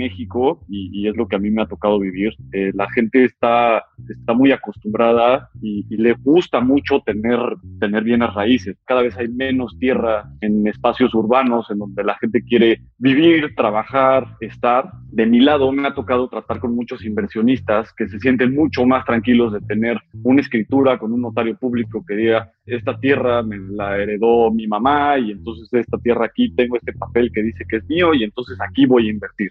México, y, es lo que a mí me ha tocado vivir, eh, la gente está, está muy acostumbrada y, le gusta mucho tener, tener bienes raíces. Cada vez hay menos tierra en espacios urbanos en donde la gente quiere vivir, trabajar, estar. De mi lado me ha tocado tratar con muchos inversionistas que se sienten mucho más tranquilos de tener una escritura con un notario público que diga, esta tierra me la heredó mi mamá y entonces esta tierra aquí tengo este papel que dice que es mío y entonces aquí voy a invertir.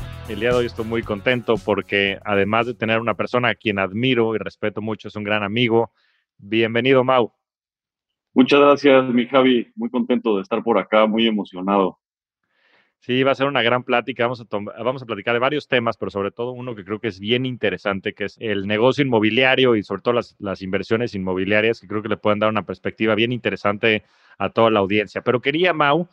El día de hoy estoy muy contento porque además de tener una persona a quien admiro y respeto mucho, es un gran amigo. Bienvenido, Mau. Muchas gracias, mi Javi. Muy contento de estar por acá, muy emocionado. Sí, va a ser una gran plática. Vamos a, vamos a platicar de varios temas, pero sobre todo uno que creo que es bien interesante, que es el negocio inmobiliario y sobre todo las, las inversiones inmobiliarias, que creo que le pueden dar una perspectiva bien interesante a toda la audiencia. Pero quería, Mau,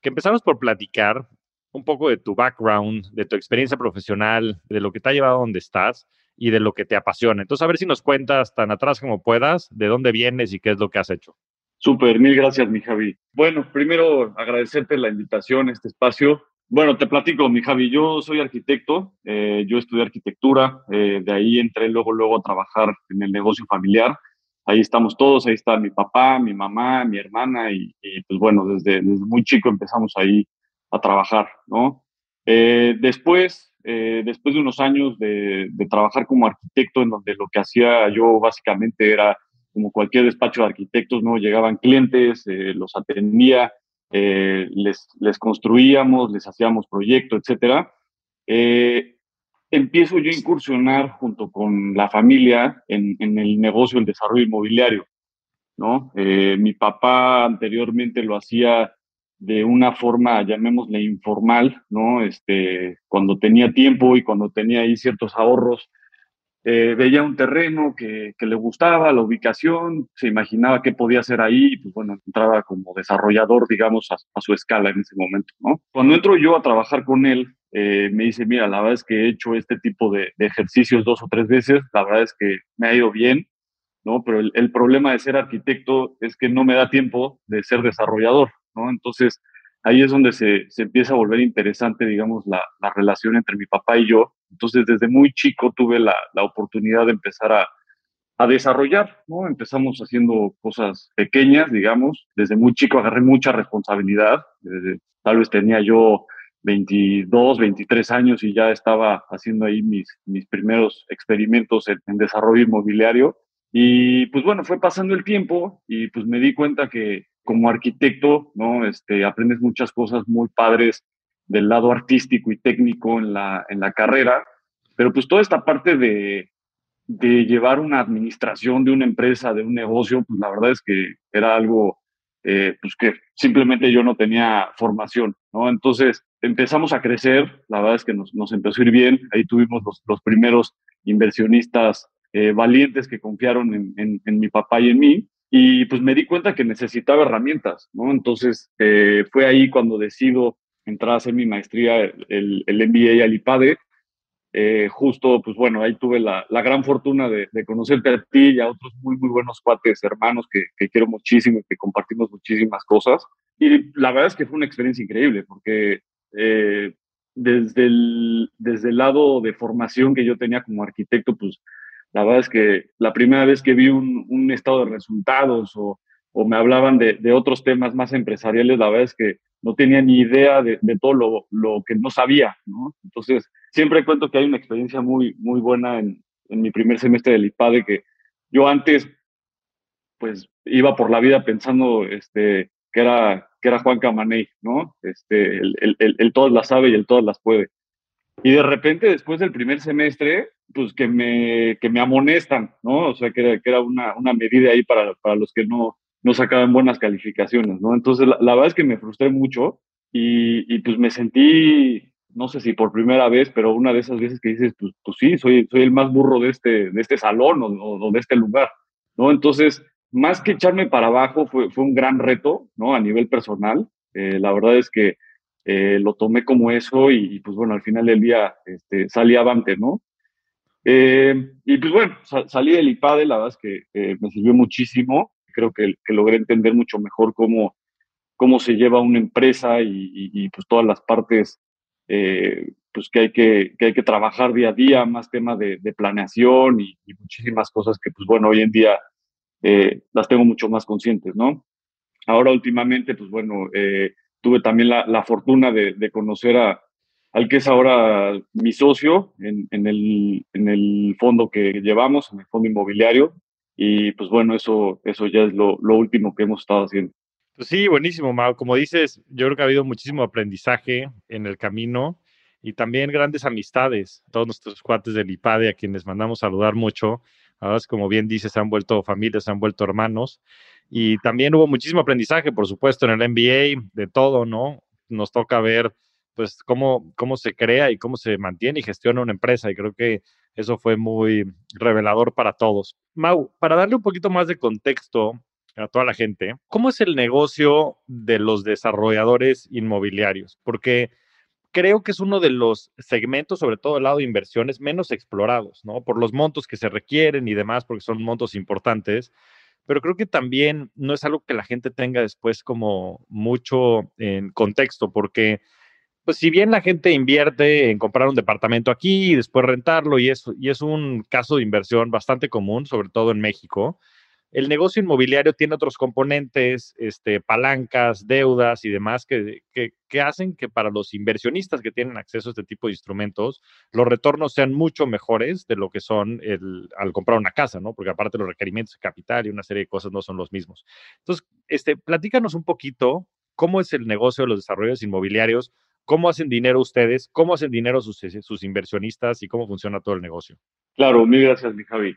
que empezamos por platicar un poco de tu background, de tu experiencia profesional, de lo que te ha llevado a donde estás y de lo que te apasiona. Entonces, a ver si nos cuentas tan atrás como puedas de dónde vienes y qué es lo que has hecho. Súper, mil gracias, mi Javi. Bueno, primero agradecerte la invitación a este espacio. Bueno, te platico, mi Javi, yo soy arquitecto, eh, yo estudié arquitectura, eh, de ahí entré luego, luego a trabajar en el negocio familiar ahí estamos todos, ahí está mi papá, mi mamá, mi hermana y, pues bueno, desde, muy chico empezamos ahí a trabajar, ¿no? Eh, después, eh, después de unos años de, trabajar como arquitecto, en donde lo que hacía yo básicamente era como cualquier despacho de arquitectos, ¿no? Llegaban clientes, eh, los atendía, les, construíamos, les hacíamos proyectos, etcétera empiezo yo a incursionar junto con la familia en, el negocio del desarrollo inmobiliario. ¿no? Mi papá anteriormente lo hacía de una forma, llamémosle informal, ¿no? Este, cuando tenía tiempo y cuando tenía ahí ciertos ahorros, eh, veía un terreno que, le gustaba, la ubicación, se imaginaba qué podía hacer ahí, y pues bueno, entraba como desarrollador, digamos, a, a, su escala en ese momento, ¿no? Cuando entro yo a trabajar con él, eh, me dice, mira, la verdad es que he hecho este tipo de, ejercicios dos o tres veces, la verdad es que me ha ido bien, ¿no? Pero el, problema de ser arquitecto es que no me da tiempo de ser desarrollador, ¿no? Entonces, ahí es donde se, empieza a volver interesante, digamos, la, relación entre mi papá y yo. Entonces, desde muy chico tuve la, oportunidad de empezar a, a desarrollar, ¿no? Empezamos haciendo cosas pequeñas, digamos. Desde muy chico agarré mucha responsabilidad. tal vez tenía yo 22, 23 años y ya estaba haciendo ahí mis, mis primeros experimentos en, desarrollo inmobiliario. Y pues bueno, fue pasando el tiempo y pues me di cuenta que como arquitecto, ¿no? Este, aprendes muchas cosas muy padres del lado artístico y técnico en la, en la carrera, pero pues toda esta parte de, de llevar una administración de una empresa, de un negocio, pues la verdad es que era algo eh, pues que simplemente yo no tenía formación, ¿no? Entonces empezamos a crecer, la verdad es que nos, nos empezó a ir bien, ahí tuvimos los, los primeros inversionistas eh, valientes que confiaron en, en, mi papá y en mí, y pues me di cuenta que necesitaba herramientas, ¿no? Entonces eh, fue ahí cuando decido entrar a hacer mi maestría, el, el MBA al IPADE, eh, justo, pues bueno, ahí tuve la, la gran fortuna de, de, conocerte a ti y a otros muy, muy buenos cuates, hermanos que, que, quiero muchísimo y que compartimos muchísimas cosas. Y la verdad es que fue una experiencia increíble porque eh, desde, el, desde el lado de formación que yo tenía como arquitecto, pues la verdad es que la primera vez que vi un, estado de resultados o, o me hablaban de, de, otros temas más empresariales, la verdad es que no tenía ni idea de, de todo lo, lo, que no sabía, ¿no? Entonces, siempre cuento que hay una experiencia muy, muy buena en, en mi primer semestre del IPADE, que yo antes, pues, iba por la vida pensando este, que, era, que era Juan Camaney, ¿no? Este, el, el, el, el todas las sabe y el todas las puede. Y de repente, después del primer semestre, pues que me, que me amonestan, ¿no? O sea, que era, que era una, una medida ahí para, para los que no, no sacaban buenas calificaciones, ¿no? Entonces, la, verdad es que me frustré mucho y, y, pues me sentí no sé si por primera vez, pero una de esas veces que dices, pues, pues sí, soy, soy el más burro de este, de este salón o, de este lugar, ¿no? Entonces, más que echarme para abajo, fue, fue un gran reto, ¿no? A nivel personal. Eh, la verdad es que eh, lo tomé como eso y, pues bueno, al final del día este, salí avante, ¿no? Eh, y pues bueno, salí del IPADE, la verdad es que me sirvió muchísimo. Creo que, logré entender mucho mejor cómo, cómo se lleva una empresa y, pues todas las partes eh, pues que hay que, que, hay que trabajar día a día, más temas de, planeación y, muchísimas cosas que pues bueno, hoy en día eh, las tengo mucho más conscientes, ¿no? Ahora últimamente, pues bueno, eh, tuve también la, fortuna de, conocer a, al que es ahora mi socio en, en, el, en el fondo que llevamos, en el fondo inmobiliario, y pues bueno, eso, eso ya es lo, lo último que hemos estado haciendo. Pues sí, buenísimo, Mau. Como dices, yo creo que ha habido muchísimo aprendizaje en el camino y también grandes amistades. Todos nuestros cuates del IPADE, a quienes mandamos saludar mucho. Ahora, como bien dices, se han vuelto familias, se han vuelto hermanos. Y también hubo muchísimo aprendizaje, por supuesto, en el MBA, de todo, ¿no? Nos toca ver, pues, cómo, cómo se crea y cómo se mantiene y gestiona una empresa. Y creo que eso fue muy revelador para todos. Mau, para darle un poquito más de contexto a toda la gente, ¿cómo es el negocio de los desarrolladores inmobiliarios? Porque creo que es uno de los segmentos, sobre todo el lado de inversiones, menos explorados, ¿no? Por los montos que se requieren y demás, porque son montos importantes, pero creo que también no es algo que la gente tenga después como mucho en contexto, porque pues si bien la gente invierte en comprar un departamento aquí y después rentarlo y es, y es un caso de inversión bastante común, sobre todo en México, el negocio inmobiliario tiene otros componentes, este, palancas, deudas y demás que, que, hacen que para los inversionistas que tienen acceso a este tipo de instrumentos, los retornos sean mucho mejores de lo que son el, al comprar una casa, ¿no? Porque aparte los requerimientos de capital y una serie de cosas no son los mismos. Entonces, este, platícanos un poquito cómo es el negocio de los desarrollos inmobiliarios, cómo hacen dinero ustedes, cómo hacen dinero sus, inversionistas y cómo funciona todo el negocio. Claro, mil gracias, mi Javi.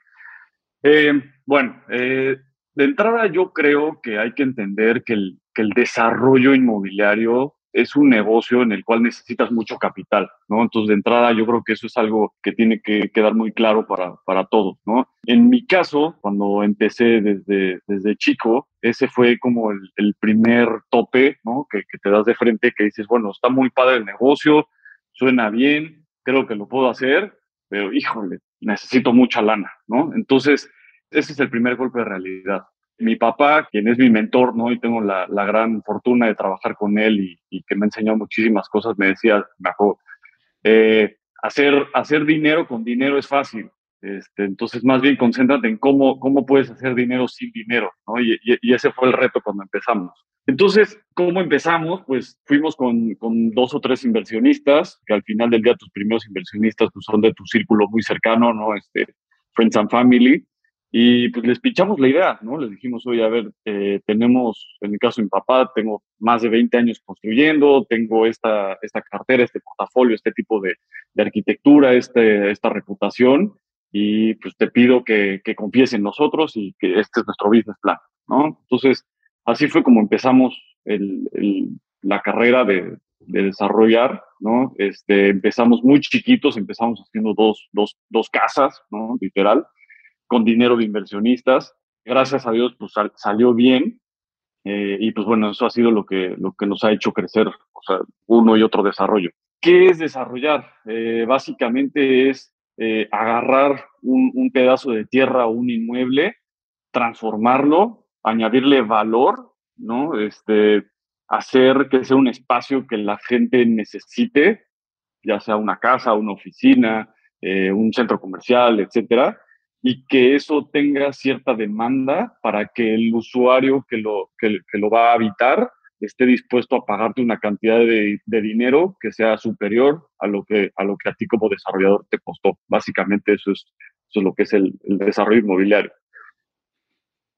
Eh, bueno, eh, de entrada yo creo que hay que entender que el desarrollo inmobiliario es un negocio en el cual necesitas mucho capital, ¿no? Entonces, de entrada, yo creo que eso es algo que tiene que quedar muy claro para, para todos, ¿no? En mi caso, cuando empecé desde, desde chico, ese fue como el, primer tope, ¿no? Que, que, te das de frente, que dices, bueno, está muy padre el negocio, suena bien, creo que lo puedo hacer, pero híjole, necesito mucha lana, ¿no? Entonces, ese es el primer golpe de realidad. Mi papá, quien es mi mentor, ¿no? Y tengo la, la gran fortuna de trabajar con él y, y, que me ha enseñado muchísimas cosas, me decía, mejor, eh, hacer, hacer dinero con dinero es fácil. Este, entonces, más bien concéntrate en cómo, cómo puedes hacer dinero sin dinero, ¿no? Y, y, ese fue el reto cuando empezamos. Entonces, ¿cómo empezamos? Pues fuimos con, con, dos o tres inversionistas, que al final del día tus primeros inversionistas pues, son de tu círculo muy cercano, ¿no? Este, Friends and Family. Y pues les pichamos la idea, ¿no? Les dijimos, oye, a ver, eh, tenemos, en mi caso mi papá, tengo más de 20 años construyendo, tengo esta, esta cartera, este portafolio, este tipo de, de arquitectura, este, esta reputación, y pues te pido que, que confíes en nosotros y que este es nuestro business plan, ¿no? Entonces, así fue como empezamos el, el, la carrera de, de, desarrollar, ¿no? Este, empezamos muy chiquitos, empezamos haciendo dos, dos, dos casas, ¿no? Literal con dinero de inversionistas. Gracias a Dios, pues salió bien. Eh, y pues bueno, eso ha sido lo que, lo que nos ha hecho crecer, o sea, uno y otro desarrollo. ¿Qué es desarrollar? Eh, básicamente es eh, agarrar un, un, pedazo de tierra o un inmueble, transformarlo, añadirle valor, ¿no? Este, hacer que sea un espacio que la gente necesite, ya sea una casa, una oficina, un centro comercial, etcétera, y que eso tenga cierta demanda para que el usuario que lo, que, lo va a habitar esté dispuesto a pagarte una cantidad de, de, dinero que sea superior a lo que, a lo que a ti como desarrollador te costó. Básicamente eso es, eso es lo que es el, desarrollo inmobiliario.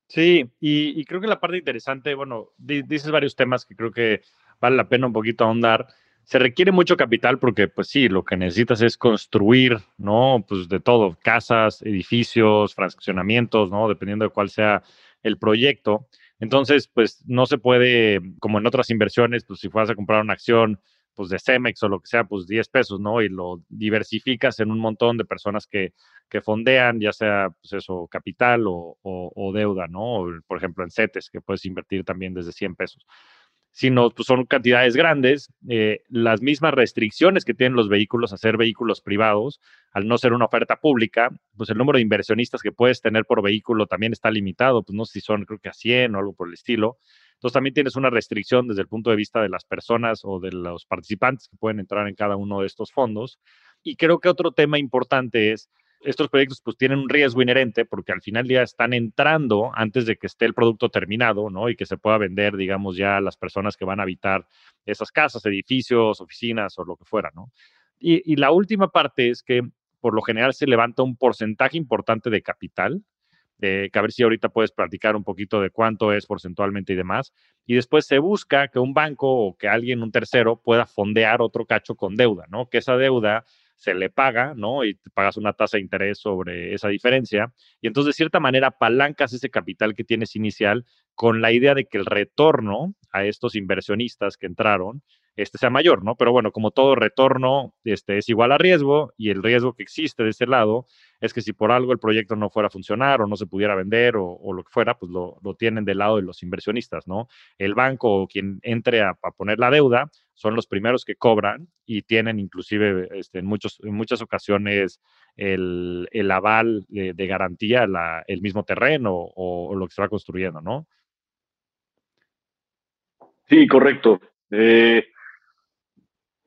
Sí, y, creo que la parte interesante, bueno, dices varios temas que creo que vale la pena un poquito ahondar se requiere mucho capital porque, pues sí, lo que necesitas es construir, ¿no? Pues de todo, casas, edificios, fraccionamientos, ¿no? Dependiendo de cuál sea el proyecto. Entonces, pues no se puede, como en otras inversiones, pues si fueras a comprar una acción, pues de Cemex o lo que sea, pues 10 pesos, ¿no? Y lo diversificas en un montón de personas que, que fondean, ya sea, pues eso, capital o, o, deuda, ¿no? por ejemplo, en CETES, que puedes invertir también desde 100 pesos. Sino, pues son cantidades grandes, eh, las mismas restricciones que tienen los vehículos a ser vehículos privados, al no ser una oferta pública, pues el número de inversionistas que puedes tener por vehículo también está limitado, pues no sé si son, creo que a 100 o algo por el estilo. Entonces también tienes una restricción desde el punto de vista de las personas o de los participantes que pueden entrar en cada uno de estos fondos. Y creo que otro tema importante es, estos proyectos pues tienen un riesgo inherente porque al final ya están entrando antes de que esté el producto terminado, ¿no? Y que se pueda vender, digamos, ya a las personas que van a habitar esas casas, edificios, oficinas o lo que fuera, ¿no? Y, la última parte es que por lo general se levanta un porcentaje importante de capital que a ver si ahorita puedes platicar un poquito de cuánto es porcentualmente y demás. Y después se busca que un banco o que alguien, un tercero, pueda fondear otro cacho con deuda, ¿no? Que esa deuda se le paga, ¿no? Y te pagas una tasa de interés sobre esa diferencia. Y entonces, de cierta manera, palancas ese capital que tienes inicial con la idea de que el retorno a estos inversionistas que entraron este sea mayor, ¿no? Pero bueno, como todo retorno este, es igual a riesgo y el riesgo que existe de ese lado es que si por algo el proyecto no fuera a funcionar o no se pudiera vender o, lo que fuera, pues lo, tienen del lado de los inversionistas, ¿no? El banco o quien entre a, poner la deuda son los primeros que cobran y tienen inclusive este, en, muchos, en muchas ocasiones el, aval de, garantía, el mismo terreno o, lo que se va construyendo, ¿no? Sí, correcto. Eh,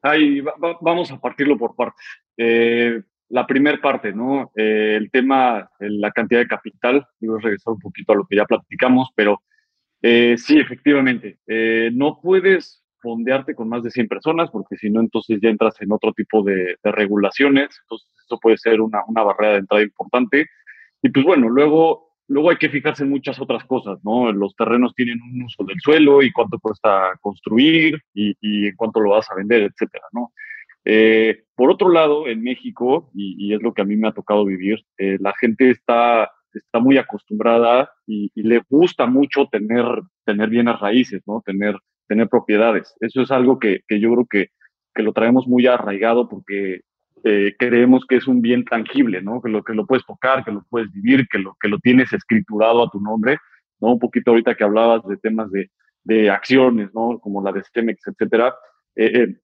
Ahí vamos a partirlo por partes. Eh, la primera parte, ¿no? Eh, el tema, la cantidad de capital, digo, regresar un poquito a lo que ya platicamos, pero eh, sí, efectivamente, no puedes fondearte con más de 100 personas, porque si no, entonces ya entras en otro tipo de, de regulaciones, entonces eso puede ser una, una, barrera de entrada importante. Y pues bueno, luego Luego hay que fijarse en muchas otras cosas, ¿no? Los terrenos tienen un uso del suelo y cuánto cuesta construir y, y cuánto lo vas a vender, etcétera, ¿no? Eh, por otro lado, en México, y, es lo que a mí me ha tocado vivir, eh, la gente está, está muy acostumbrada y, le gusta mucho tener, tener bienes raíces, ¿no? Tener, tener propiedades. Eso es algo que, yo creo que, que lo traemos muy arraigado porque eh, creemos que es un bien tangible, ¿no? Que lo, que lo puedes tocar, que lo puedes vivir, que lo, que lo tienes escriturado a tu nombre, ¿no? Un poquito ahorita que hablabas de temas de, de acciones, ¿no? Como la de Stemex, etcétera. Eh, eh,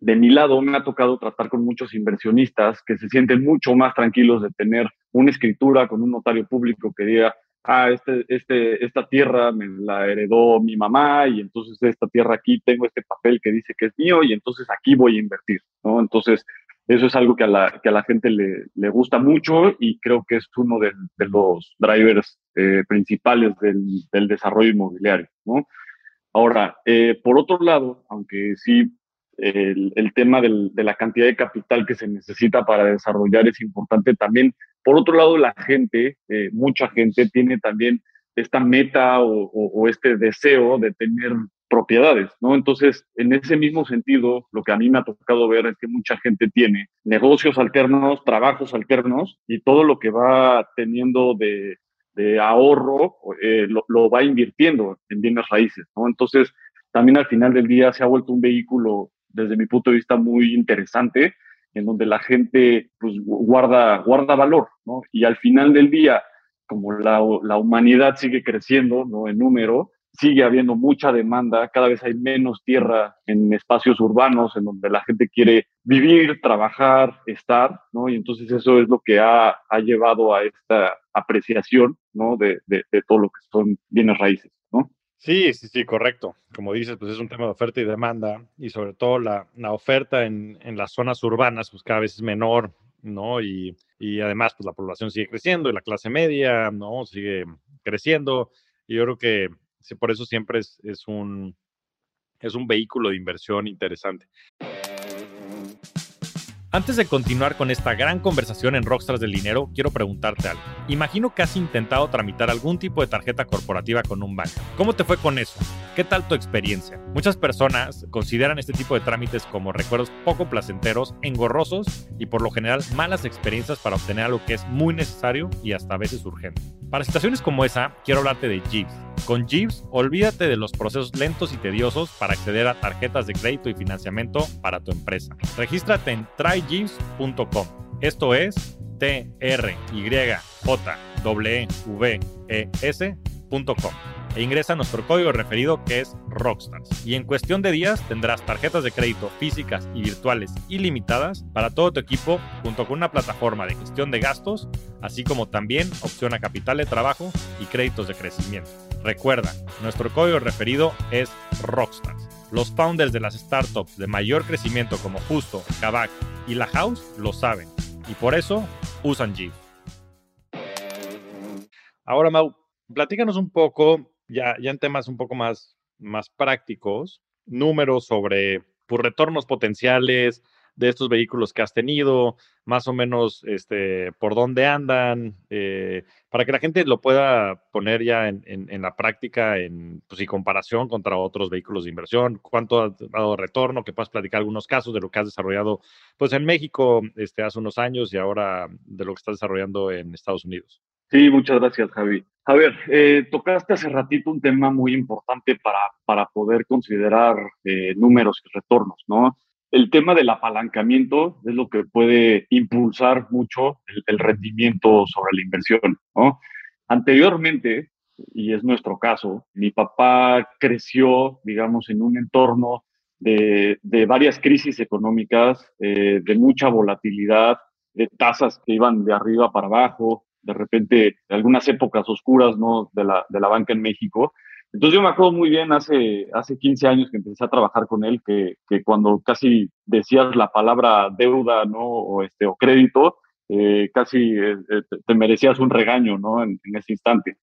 de mi lado me ha tocado tratar con muchos inversionistas que se sienten mucho más tranquilos de tener una escritura con un notario público que diga, ah, este, este, esta tierra me la heredó mi mamá y entonces esta tierra aquí tengo este papel que dice que es mío y entonces aquí voy a invertir, ¿no? Entonces, eso es algo que a la, que a la gente le, le gusta mucho y creo que es uno de, de los drivers eh, principales del, del, desarrollo inmobiliario. ¿no? Ahora, eh, por otro lado, aunque sí el, el tema del, de la cantidad de capital que se necesita para desarrollar es importante, también, por otro lado, la gente, eh, mucha gente tiene también esta meta o, o, o, este deseo de tener propiedades, ¿no? Entonces, en ese mismo sentido, lo que a mí me ha tocado ver es que mucha gente tiene negocios alternos, trabajos alternos y todo lo que va teniendo de, de ahorro eh, lo, lo, va invirtiendo en bienes raíces, ¿no? Entonces, también al final del día se ha vuelto un vehículo, desde mi punto de vista, muy interesante, en donde la gente pues, guarda, guarda valor, ¿no? Y al final del día, como la, la humanidad sigue creciendo, ¿no? En número, sigue habiendo mucha demanda, cada vez hay menos tierra en espacios urbanos en donde la gente quiere vivir, trabajar, estar, ¿no? Y entonces eso es lo que ha, ha llevado a esta apreciación, ¿no? De, de, de, todo lo que son bienes raíces, ¿no? Sí, sí, sí, correcto. Como dices, pues es un tema de oferta y demanda y sobre todo la, oferta en, en, las zonas urbanas, pues cada vez es menor, ¿no? Y, y además, pues la población sigue creciendo y la clase media, ¿no? Sigue creciendo. Y yo creo que Sí, por eso siempre es, es, un, es un vehículo de inversión interesante. Antes de continuar con esta gran conversación en Rockstars del Dinero, quiero preguntarte algo. Imagino que has intentado tramitar algún tipo de tarjeta corporativa con un banco. ¿Cómo te fue con eso? ¿Qué tal tu experiencia? Muchas personas consideran este tipo de trámites como recuerdos poco placenteros, engorrosos y por lo general malas experiencias para obtener algo que es muy necesario y hasta a veces urgente. Para situaciones como esa, quiero hablarte de Jeeves. Con Jeeves, olvídate de los procesos lentos y tediosos para acceder a tarjetas de crédito y financiamiento para tu empresa. Regístrate en tryjeeves.com. Esto es t r y j w e s.com e ingresa nuestro código referido que es Rockstars. Y en cuestión de días tendrás tarjetas de crédito físicas y virtuales ilimitadas para todo tu equipo junto con una plataforma de gestión de gastos, así como también opción a capital de trabajo y créditos de crecimiento. Recuerda, nuestro código referido es Rockstars. Los founders de las startups de mayor crecimiento como Justo, Kavak y La House lo saben y por eso usan Jeep. Ahora, Mau, platícanos un poco ya, en temas un poco más, más prácticos, números sobre pues, retornos potenciales de estos vehículos que has tenido, más o menos este, por dónde andan, eh, para que la gente lo pueda poner ya en, la práctica en pues, y comparación contra otros vehículos de inversión, cuánto ha dado retorno, que puedas platicar algunos casos de lo que has desarrollado pues, en México este, hace unos años y ahora de lo que estás desarrollando en Estados Unidos. Sí, muchas gracias, Javi. A ver, eh, tocaste hace ratito un tema muy importante para, para poder considerar eh, números y retornos, ¿no? El tema del apalancamiento es lo que puede impulsar mucho el, rendimiento sobre la inversión, ¿no? Anteriormente, y es nuestro caso, mi papá creció, digamos, en un entorno de, de varias crisis económicas, eh, de mucha volatilidad, de tasas que iban de arriba para abajo, de repente algunas épocas oscuras ¿no? de, la, de la banca en México. Entonces yo me acuerdo muy bien hace, hace 15 años que empecé a trabajar con él, que, que cuando casi decías la palabra deuda ¿no? o, este, o crédito, eh, casi eh, eh, te merecías un regaño ¿no? en, ese instante.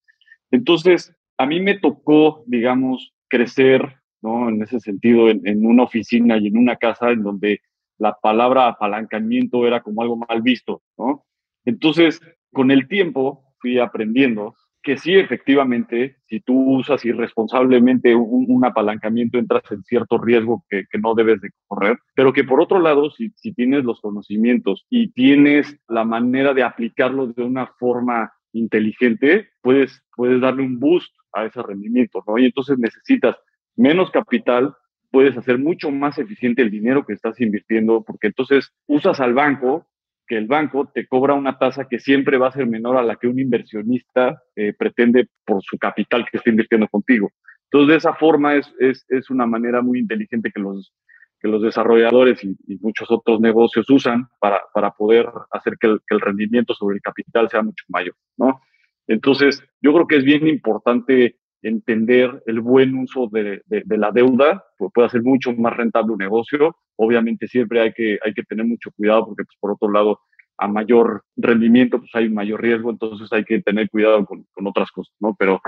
Entonces, a mí me tocó, digamos, crecer ¿no? en ese sentido en, en una oficina y en una casa en donde la palabra apalancamiento era como algo mal visto, ¿no? Entonces, con el tiempo fui aprendiendo que sí, efectivamente, si tú usas irresponsablemente un, apalancamiento, entras en cierto riesgo que, no debes de correr, pero que por otro lado, si, tienes los conocimientos y tienes la manera de aplicarlo de una forma inteligente, puedes, puedes darle un boost a ese rendimiento, ¿no? Y entonces necesitas menos capital, puedes hacer mucho más eficiente el dinero que estás invirtiendo, porque entonces usas al banco que el banco te cobra una tasa que siempre va a ser menor a la que un inversionista eh, pretende por su capital que está invirtiendo contigo. Entonces, de esa forma es, es, es una manera muy inteligente que los, que los desarrolladores y, muchos otros negocios usan para, para poder hacer que el, que el, rendimiento sobre el capital sea mucho mayor, ¿no? Entonces, yo creo que es bien importante entender el buen uso de, de, la deuda, pues puede hacer mucho más rentable un negocio. Obviamente siempre hay que, hay que tener mucho cuidado porque pues, por otro lado, a mayor rendimiento, pues hay mayor riesgo, entonces hay que tener cuidado con, con otras cosas, ¿no? Pero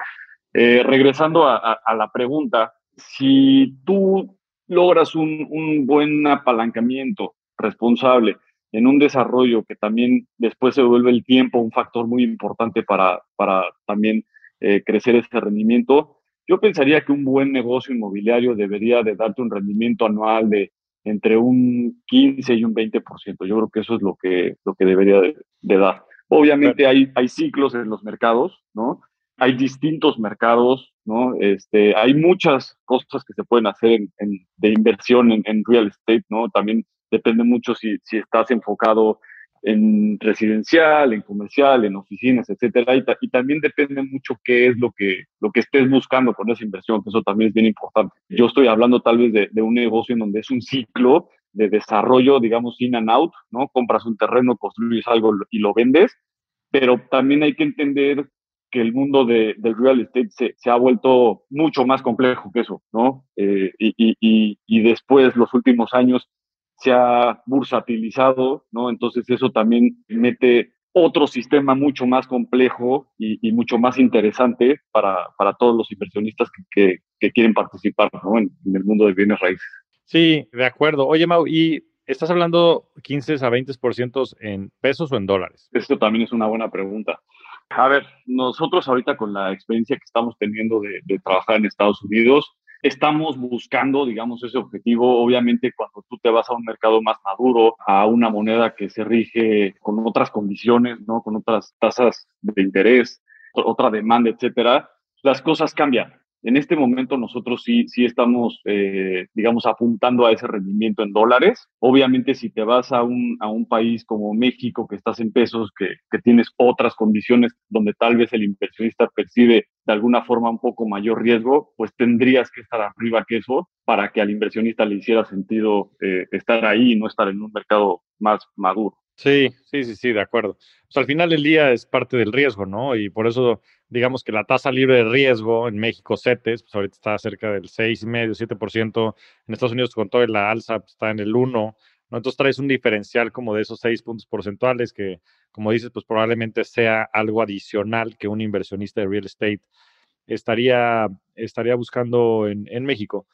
eh, regresando a, a, la pregunta, si tú logras un, un buen apalancamiento responsable en un desarrollo que también después se vuelve el tiempo un factor muy importante para, para también eh, crecer ese rendimiento. Yo pensaría que un buen negocio inmobiliario debería de darte un rendimiento anual de entre un 15 y un 20%. Yo creo que eso es lo que, lo que debería de, dar. Obviamente hay, hay ciclos en los mercados, ¿no? Hay distintos mercados, ¿no? Este, hay muchas cosas que se pueden hacer en, de inversión en, en, real estate, ¿no? También depende mucho si, si estás enfocado en residencial, en comercial, en oficinas, etcétera, y, también depende mucho qué es lo que, lo que estés buscando con esa inversión, que eso también es bien importante. Yo estoy hablando tal vez de, de un negocio en donde es un ciclo de desarrollo, digamos, in and out, ¿no? Compras un terreno, construyes algo y lo vendes, pero también hay que entender que el mundo de, del real estate se, se, ha vuelto mucho más complejo que eso, ¿no? Eh, y, y, y después, los últimos años, se ha bursatilizado, ¿no? Entonces eso también mete otro sistema mucho más complejo y, mucho más interesante para, para, todos los inversionistas que, que, quieren participar ¿no? en, el mundo de bienes raíces. Sí, de acuerdo. Oye, Mau, ¿y estás hablando 15 a 20% en pesos o en dólares? Esto también es una buena pregunta. A ver, nosotros ahorita con la experiencia que estamos teniendo de, de trabajar en Estados Unidos, estamos buscando, digamos, ese objetivo. Obviamente, cuando tú te vas a un mercado más maduro, a una moneda que se rige con otras condiciones, ¿no? Con otras tasas de interés, otra demanda, etcétera, las cosas cambian. En este momento nosotros sí, sí estamos, eh, digamos, apuntando a ese rendimiento en dólares. Obviamente, si te vas a un, a un país como México, que estás en pesos, que, que tienes otras condiciones donde tal vez el inversionista percibe de alguna forma un poco mayor riesgo, pues tendrías que estar arriba que eso para que al inversionista le hiciera sentido eh, estar ahí y no estar en un mercado más maduro. Sí, sí, sí, sí, de acuerdo. Pues al final del día es parte del riesgo, ¿no? Y por eso digamos que la tasa libre de riesgo en México, CETES, pues ahorita está cerca del 6,5, 7%. En Estados Unidos, con todo la alza, pues, está en el 1%. ¿no? Entonces traes un diferencial como de esos 6 puntos porcentuales que, como dices, pues probablemente sea algo adicional que un inversionista de real estate estaría, estaría buscando en, en México.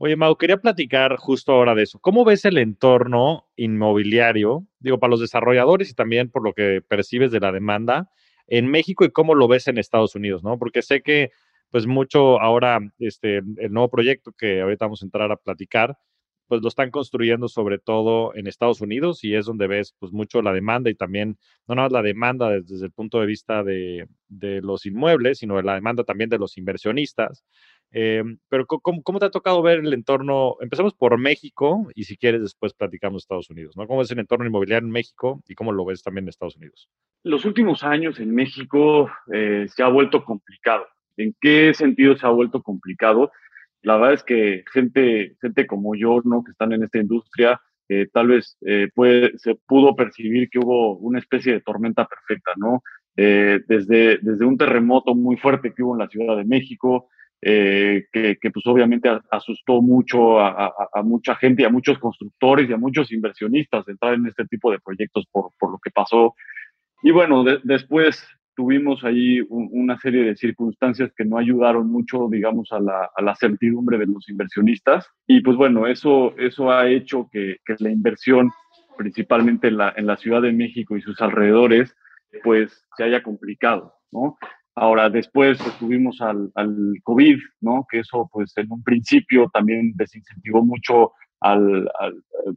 Oye, Mau, quería platicar justo ahora de eso. ¿Cómo ves el entorno inmobiliario? Digo, para los desarrolladores y también por lo que percibes de la demanda en México y cómo lo ves en Estados Unidos, ¿no? Porque sé que, pues, mucho ahora, este, el nuevo proyecto que ahorita vamos a entrar a platicar, pues lo están construyendo sobre todo en Estados Unidos y es donde ves, pues, mucho la demanda y también, no nada más la demanda desde, el punto de vista de, de, los inmuebles, sino la demanda también de los inversionistas. Eh, pero ¿cómo, ¿cómo, te ha tocado ver el entorno? Empezamos por México y si quieres después platicamos Estados Unidos, ¿no? ¿Cómo es el entorno inmobiliario en México y cómo lo ves también en Estados Unidos? Los últimos años en México eh, se ha vuelto complicado. ¿En qué sentido se ha vuelto complicado? La verdad es que gente, gente como yo, ¿no? Que están en esta industria, eh, tal vez eh, puede, se pudo percibir que hubo una especie de tormenta perfecta, ¿no? Eh, desde, desde un terremoto muy fuerte que hubo en la Ciudad de México, eh, que, pues obviamente asustó mucho a, mucha gente y a muchos constructores y a muchos inversionistas de entrar en este tipo de proyectos por, lo que pasó. Y bueno, de, después tuvimos ahí un, una serie de circunstancias que no ayudaron mucho, digamos, a la, certidumbre de los inversionistas. Y pues bueno, eso, eso ha hecho que, que la inversión, principalmente en la, en la Ciudad de México y sus alrededores, pues se haya complicado, ¿no? Ahora, después pues, tuvimos al, al, COVID, ¿no? Que eso, pues, en un principio también desincentivó mucho al,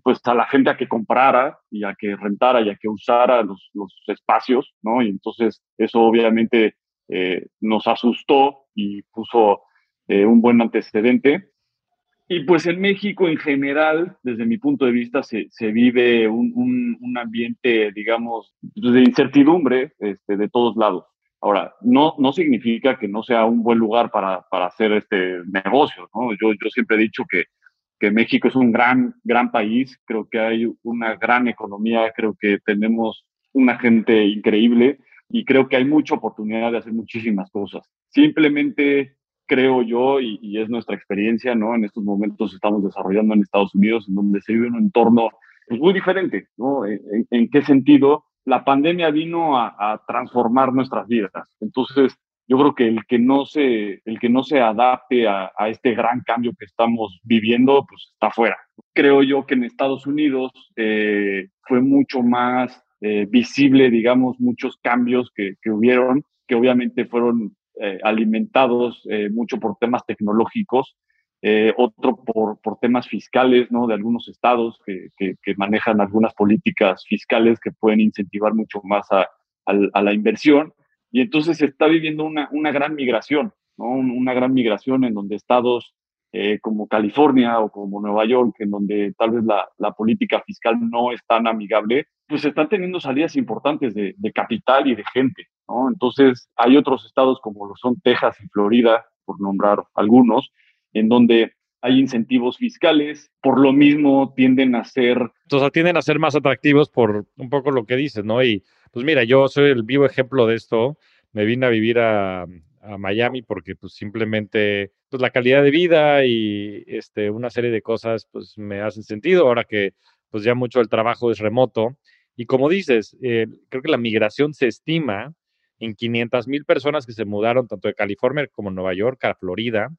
pues, a la gente a que comprara y a que rentara y a que usara los, los espacios, ¿no? Y entonces eso obviamente eh, nos asustó y puso eh, un buen antecedente. Y pues en México en general, desde mi punto de vista, se, se vive un, un, un, ambiente, digamos, de incertidumbre este, de todos lados. Ahora, no, no significa que no sea un buen lugar para, para hacer este negocio, ¿no? Yo, yo siempre he dicho que, que México es un gran, gran país, creo que hay una gran economía, creo que tenemos una gente increíble y creo que hay mucha oportunidad de hacer muchísimas cosas. Simplemente creo yo, y, es nuestra experiencia, ¿no? En estos momentos estamos desarrollando en Estados Unidos, en donde se vive un entorno pues, muy diferente, ¿no? ¿En, en qué sentido? La pandemia vino a, transformar nuestras vidas. Entonces, yo creo que el que no se, el que no se adapte a, a, este gran cambio que estamos viviendo, pues está fuera. Creo yo que en Estados Unidos eh, fue mucho más eh, visible, digamos, muchos cambios que, que hubieron, que obviamente fueron eh, alimentados eh, mucho por temas tecnológicos, eh, otro por, por, temas fiscales, ¿no? De algunos estados que, que, que, manejan algunas políticas fiscales que pueden incentivar mucho más a, a, a la inversión. Y entonces se está viviendo una, una gran migración, ¿no? Una gran migración en donde estados eh, como California o como Nueva York, en donde tal vez la, la, política fiscal no es tan amigable, pues están teniendo salidas importantes de, de capital y de gente, ¿no? Entonces hay otros estados como lo son Texas y Florida, por nombrar algunos, en donde hay incentivos fiscales, por lo mismo tienden a ser... Entonces tienden a ser más atractivos por un poco lo que dices, ¿no? Y pues mira, yo soy el vivo ejemplo de esto, me vine a vivir a, a Miami porque pues simplemente pues la calidad de vida y este, una serie de cosas pues me hacen sentido ahora que pues ya mucho el trabajo es remoto. Y como dices, eh, creo que la migración se estima en 500 mil personas que se mudaron tanto de California como Nueva York a Florida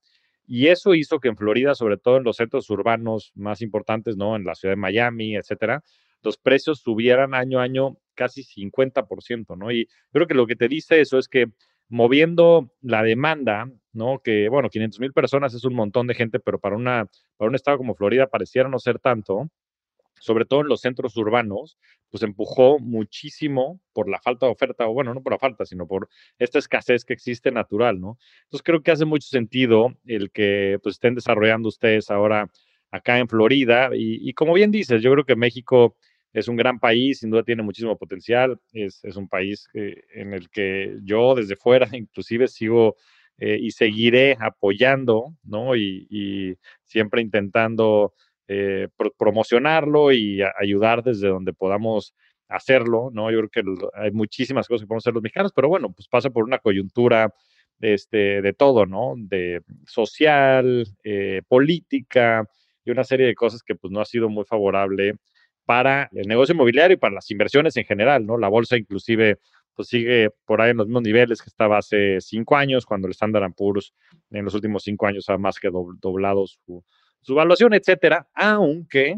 y eso hizo que en Florida, sobre todo en los centros urbanos más importantes, ¿no? En la ciudad de Miami, etcétera, los precios subieran año a año casi 50%, ¿no? Y creo que lo que te dice eso es que moviendo la demanda, ¿no? Que, bueno, 500 mil personas es un montón de gente, pero para, una, para un estado como Florida pareciera no ser tanto. Sobre todo en los centros urbanos, pues empujó muchísimo por la falta de oferta, o bueno, no por la falta, sino por esta escasez que existe natural, ¿no? Entonces creo que hace mucho sentido el que pues estén desarrollando ustedes ahora acá en Florida y, como bien dices, yo creo que México es un gran país, sin duda tiene muchísimo potencial, es, es un país en el que yo desde fuera inclusive sigo eh, y seguiré apoyando, ¿no? Y siempre intentando eh, promocionarlo y ayudar desde donde podamos hacerlo, ¿no? Yo creo que hay muchísimas cosas que podemos hacer los mexicanos, pero bueno, pues pasa por una coyuntura este, de todo, ¿no? De social, eh, política y una serie de cosas que pues no ha sido muy favorable para el negocio inmobiliario y para las inversiones en general, ¿no? La bolsa inclusive pues sigue por ahí en los mismos niveles que estaba hace cinco años, cuando el Standard Poor's en los últimos cinco años ha más que doblado su, su evaluación, etcétera, aunque,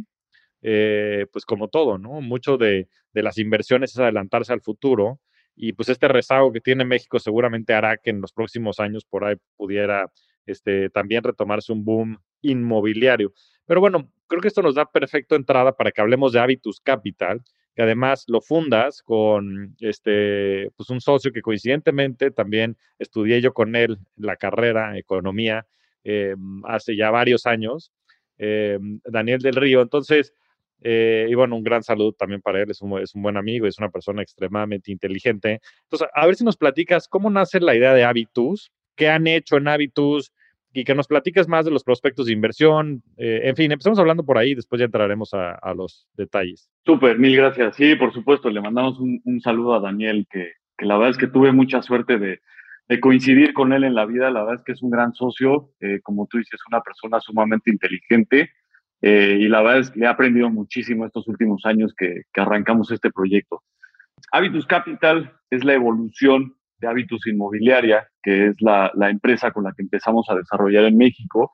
eh, pues como todo, ¿no? Mucho de, de, las inversiones es adelantarse al futuro y pues este rezago que tiene México seguramente hará que en los próximos años por ahí pudiera este, también retomarse un boom inmobiliario. Pero bueno, creo que esto nos da perfecta entrada para que hablemos de Habitus Capital, que además lo fundas con este, pues un socio que coincidentemente también estudié yo con él la carrera, economía, eh, hace ya varios años, eh, Daniel del Río. Entonces, eh, y bueno, un gran saludo también para él, es un, es un, buen amigo, es una persona extremadamente inteligente. Entonces, a ver si nos platicas cómo nace la idea de Habitus, qué han hecho en Habitus y que nos platiques más de los prospectos de inversión. en fin, empezamos hablando por ahí, después ya entraremos a, a los detalles. Súper, mil gracias. Sí, por supuesto, le mandamos un, un saludo a Daniel, que, que, la verdad es que tuve mucha suerte de, de coincidir con él en la vida. La verdad es que es un gran socio, eh, como tú dices, una persona sumamente inteligente eh, y la verdad es que he aprendido muchísimo estos últimos años que, que, arrancamos este proyecto. Habitus Capital es la evolución de Habitus Inmobiliaria, que es la, la empresa con la que empezamos a desarrollar en México.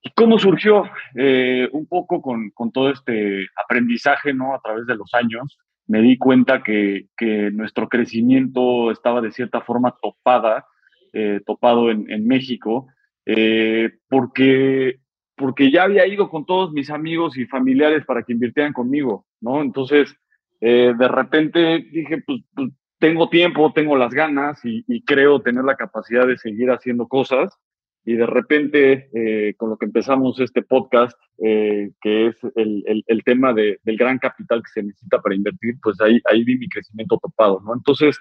¿Y cómo surgió? Eh, un poco con, con, todo este aprendizaje, ¿no? A través de los años, me di cuenta que, que nuestro crecimiento estaba de cierta forma topada eh, topado en, en México, eh, porque, porque ya había ido con todos mis amigos y familiares para que invirtieran conmigo, ¿no? Entonces, eh, de repente dije, pues, pues, tengo tiempo, tengo las ganas y, creo tener la capacidad de seguir haciendo cosas. Y de repente, con lo que empezamos este podcast, que es el, el, el tema de, del gran capital que se necesita para invertir, pues ahí, ahí vi mi crecimiento topado, ¿no? Entonces,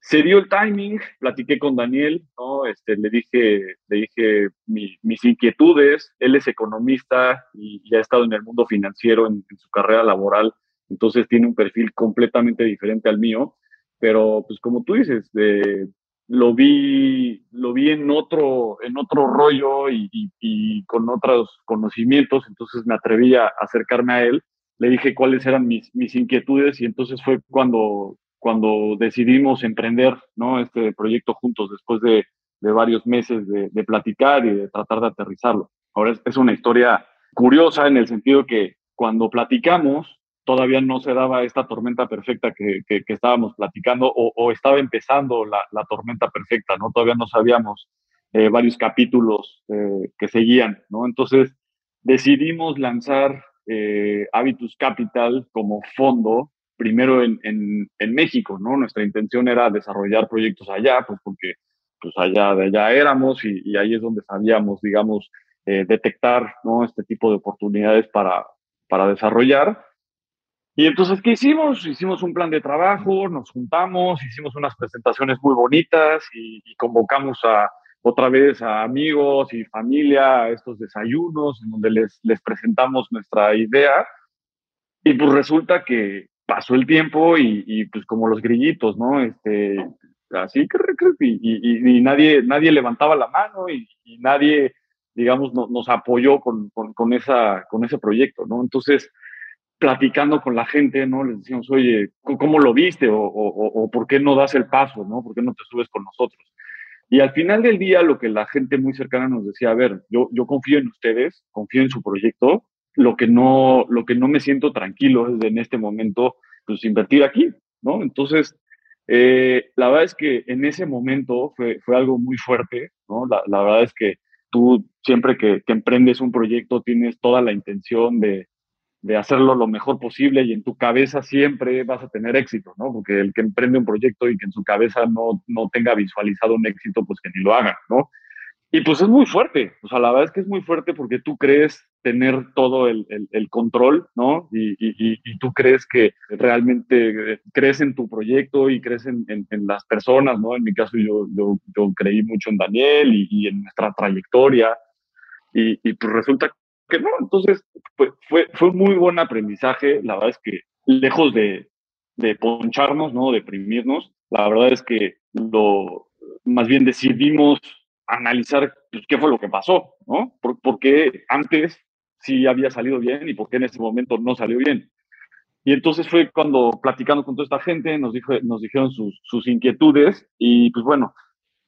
se dio el timing, platiqué con Daniel, ¿no? Este, le dije, le dije mi, mis inquietudes, él es economista y, y, ha estado en el mundo financiero en, su carrera laboral, entonces tiene un perfil completamente diferente al mío, pero pues como tú dices, eh, lo vi, lo vi en otro, en otro rollo y, con otros conocimientos, entonces me atreví a acercarme a él, le dije cuáles eran mis, mis inquietudes y entonces fue cuando cuando decidimos emprender este proyecto juntos después de, varios meses de, platicar y de tratar de aterrizarlo. Ahora es, una historia curiosa en el sentido que cuando platicamos todavía no se daba esta tormenta perfecta que, estábamos platicando o, estaba empezando la, la, tormenta perfecta, ¿no? Todavía no sabíamos eh, varios capítulos eh, que seguían, ¿no? Entonces decidimos lanzar eh, Habitus Capital como fondo primero en, en, en, México, ¿no? Nuestra intención era desarrollar proyectos allá, pues porque pues allá de allá éramos y, y ahí es donde sabíamos, digamos, eh, detectar, ¿no? Este tipo de oportunidades para, para desarrollar. Y entonces, ¿qué hicimos? Hicimos un plan de trabajo, nos juntamos, hicimos unas presentaciones muy bonitas y, y convocamos a otra vez a amigos y familia a estos desayunos en donde les, les presentamos nuestra idea. Y pues resulta que, pasó el tiempo y, pues como los grillitos, ¿no? Este, así y, y, nadie, nadie levantaba la mano y, nadie, digamos, no, nos apoyó con, con, esa, con ese proyecto, ¿no? Entonces, platicando con la gente, ¿no? Les decíamos, oye, ¿cómo lo viste? O, o, o ¿por qué no das el paso, ¿no? ¿Por qué no te subes con nosotros? Y al final del día, lo que la gente muy cercana nos decía, a ver, yo, yo confío en ustedes, confío en su proyecto, lo que no, lo que no me siento tranquilo es en este momento, pues invertir aquí, ¿no? Entonces, eh, la verdad es que en ese momento fue, fue algo muy fuerte, ¿no? La, la verdad es que tú siempre que, que, emprendes un proyecto tienes toda la intención de, de hacerlo lo mejor posible y en tu cabeza siempre vas a tener éxito, ¿no? Porque el que emprende un proyecto y que en su cabeza no, no tenga visualizado un éxito, pues que ni lo haga, ¿no? Y pues es muy fuerte, o sea, la verdad es que es muy fuerte porque tú crees tener todo el, el, control, ¿no? Y, y, tú crees que realmente crees en tu proyecto y crees en, en, las personas, ¿no? En mi caso yo, yo, creí mucho en Daniel y, en nuestra trayectoria y, pues resulta que no, entonces fue, fue, fue muy buen aprendizaje, la verdad es que lejos de, de poncharnos, ¿no? Deprimirnos, la verdad es que lo, más bien decidimos analizar pues, qué fue lo que pasó, ¿no? Por, qué antes sí había salido bien y por qué en ese momento no salió bien. Y entonces fue cuando platicando con toda esta gente nos, dijo, nos dijeron sus, sus inquietudes y pues bueno,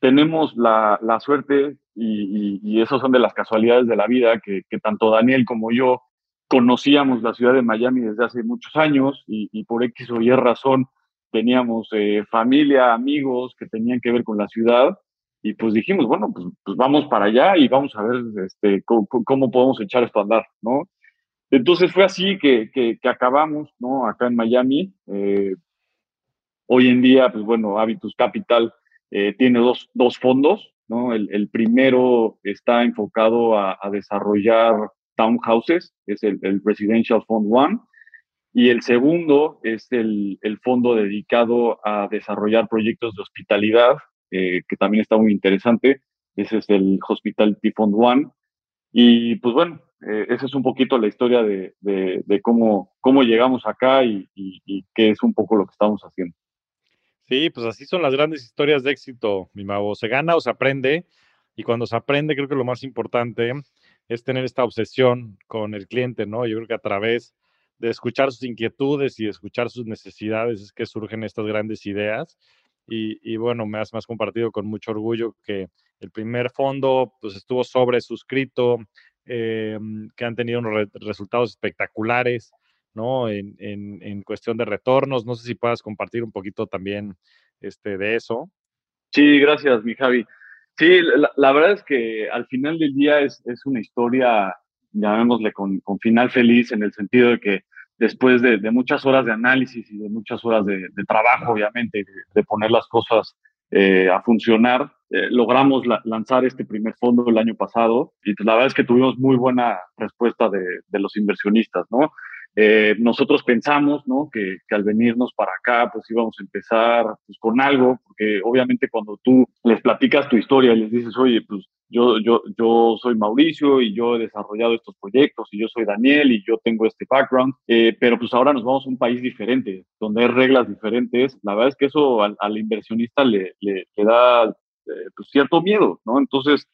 tenemos la, la suerte y, y, eso son de las casualidades de la vida que, que, tanto Daniel como yo conocíamos la ciudad de Miami desde hace muchos años y, y por X o Y razón teníamos eh, familia, amigos que tenían que ver con la ciudad y pues dijimos, bueno, pues, pues, vamos para allá y vamos a ver este, cómo, podemos echar esto a andar, ¿no? Entonces fue así que, que, acabamos, ¿no? Acá en Miami. Eh, hoy en día, pues bueno, Habitus Capital eh, tiene dos, dos, fondos, ¿no? El, el, primero está enfocado a, a desarrollar townhouses, es el, el, Residential Fund One, y el segundo es el, el fondo dedicado a desarrollar proyectos de hospitalidad eh, que también está muy interesante. Ese es el Hospitality Fund One. Y pues bueno, eh, esa es un poquito la historia de, de, cómo, cómo llegamos acá y, y, qué es un poco lo que estamos haciendo. Sí, pues así son las grandes historias de éxito, mi mago. Se gana o se aprende. Y cuando se aprende, creo que lo más importante es tener esta obsesión con el cliente, ¿no? Yo creo que a través de escuchar sus inquietudes y escuchar sus necesidades es que surgen estas grandes ideas. Y, bueno, me has, compartido con mucho orgullo que el primer fondo pues, estuvo sobre suscrito, eh, que han tenido unos resultados espectaculares, ¿no? En, en, en, cuestión de retornos. No sé si puedas compartir un poquito también este, de eso. Sí, gracias, mi Javi. Sí, la, verdad es que al final del día es, es una historia, llamémosle, con, con, final feliz en el sentido de que después de, muchas horas de análisis y de muchas horas de, trabajo, obviamente, de, poner las cosas eh, a funcionar, eh, logramos lanzar este primer fondo el año pasado y pues, la verdad es que tuvimos muy buena respuesta de, los inversionistas, ¿no? Eh, nosotros pensamos, ¿no? Que, que, al venirnos para acá, pues íbamos a empezar pues, con algo, porque obviamente cuando tú les platicas tu historia y les dices, oye, pues yo, yo, yo soy Mauricio y yo he desarrollado estos proyectos y yo soy Daniel y yo tengo este background, eh, pero pues ahora nos vamos a un país diferente, donde hay reglas diferentes. La verdad es que eso al, inversionista le, le, da eh, pues cierto miedo, ¿no? Entonces,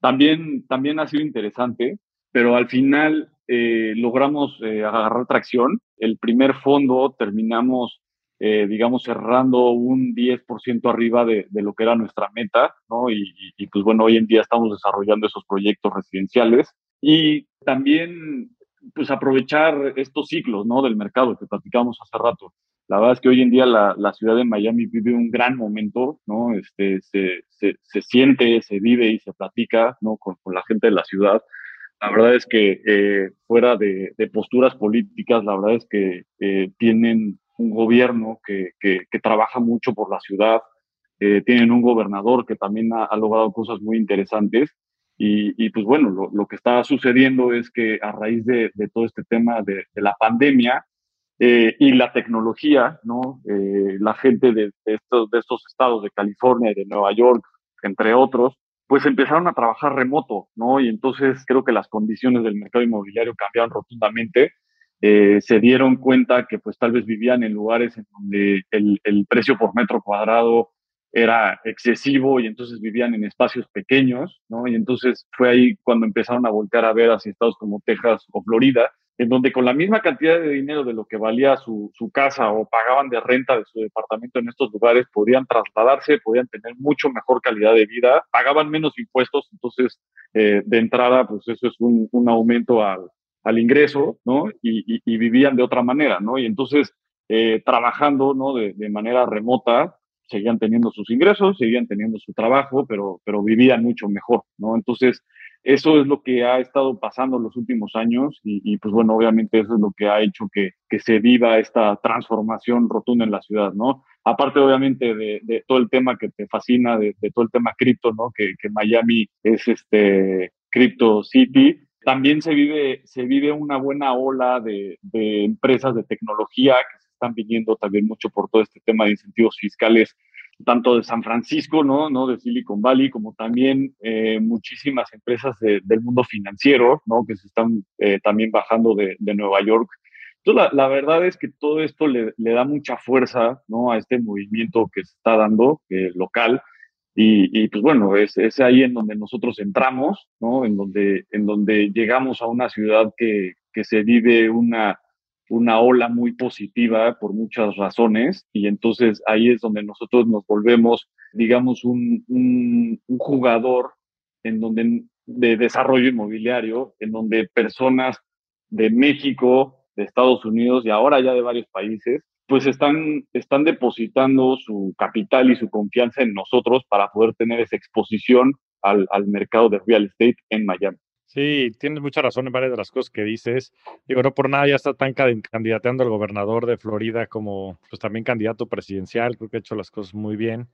también, también ha sido interesante, pero al final eh, logramos agarrar tracción. El primer fondo terminamos eh, digamos, cerrando un 10% arriba de, de, lo que era nuestra meta, ¿no? Y, y, pues bueno, hoy en día estamos desarrollando esos proyectos residenciales y también, pues aprovechar estos ciclos, ¿no? Del mercado que platicamos hace rato. La verdad es que hoy en día la, la ciudad de Miami vive un gran momento, ¿no? Este, se, se, se siente, se vive y se platica, ¿no? Con, con la gente de la ciudad. La verdad es que eh, fuera de, de, posturas políticas, la verdad es que eh, tienen un gobierno que, que, trabaja mucho por la ciudad, eh, tienen un gobernador que también ha, logrado cosas muy interesantes. Y, y pues bueno, lo, lo, que está sucediendo es que a raíz de, de todo este tema de, de la pandemia eh, y la tecnología, ¿no? Eh, la gente de, estos, de estos estados de California y de Nueva York, entre otros, pues empezaron a trabajar remoto, ¿no? Y entonces creo que las condiciones del mercado inmobiliario cambiaron rotundamente eh, se dieron cuenta que pues tal vez vivían en lugares en donde el, el, precio por metro cuadrado era excesivo y entonces vivían en espacios pequeños, ¿no? Y entonces fue ahí cuando empezaron a voltear a ver hacia estados como Texas o Florida, en donde con la misma cantidad de dinero de lo que valía su, casa o pagaban de renta de su departamento en estos lugares, podían trasladarse, podían tener mucho mejor calidad de vida, pagaban menos impuestos, entonces eh, de entrada pues eso es un, aumento al, ingreso, ¿no? Y, y, vivían de otra manera, ¿no? Y entonces, eh, trabajando, ¿no? De, de, manera remota, seguían teniendo sus ingresos, seguían teniendo su trabajo, pero, pero vivían mucho mejor, ¿no? Entonces, eso es lo que ha estado pasando los últimos años y, pues bueno, obviamente eso es lo que ha hecho que, que, se viva esta transformación rotunda en la ciudad, ¿no? Aparte obviamente de, todo el tema que te fascina, de, todo el tema cripto, ¿no? Que, que, Miami es este Crypto City. También se vive, se vive una buena ola de, de empresas de tecnología que se están viniendo también mucho por todo este tema de incentivos fiscales tanto de San Francisco, ¿no? ¿no? De Silicon Valley, como también eh, muchísimas empresas del mundo financiero, ¿no? Que se están eh, también bajando de, de, Nueva York. Entonces, la, verdad es que todo esto le, le, da mucha fuerza, ¿no? A este movimiento que se está dando eh, local. Y, y, pues bueno, es, es ahí en donde nosotros entramos, ¿no? En donde, en donde llegamos a una ciudad que, que se vive una una ola muy positiva por muchas razones y entonces ahí es donde nosotros nos volvemos, digamos, un, un, jugador en donde de desarrollo inmobiliario, en donde personas de México, de Estados Unidos y ahora ya de varios países, pues están, están depositando su capital y su confianza en nosotros para poder tener esa exposición al, al mercado de real estate en Miami. Sí, tienes mucha razón en varias de las cosas que dices. Digo, no por nada ya está tan candidateando al gobernador de Florida como pues también candidato presidencial. Creo que ha hecho las cosas muy bien.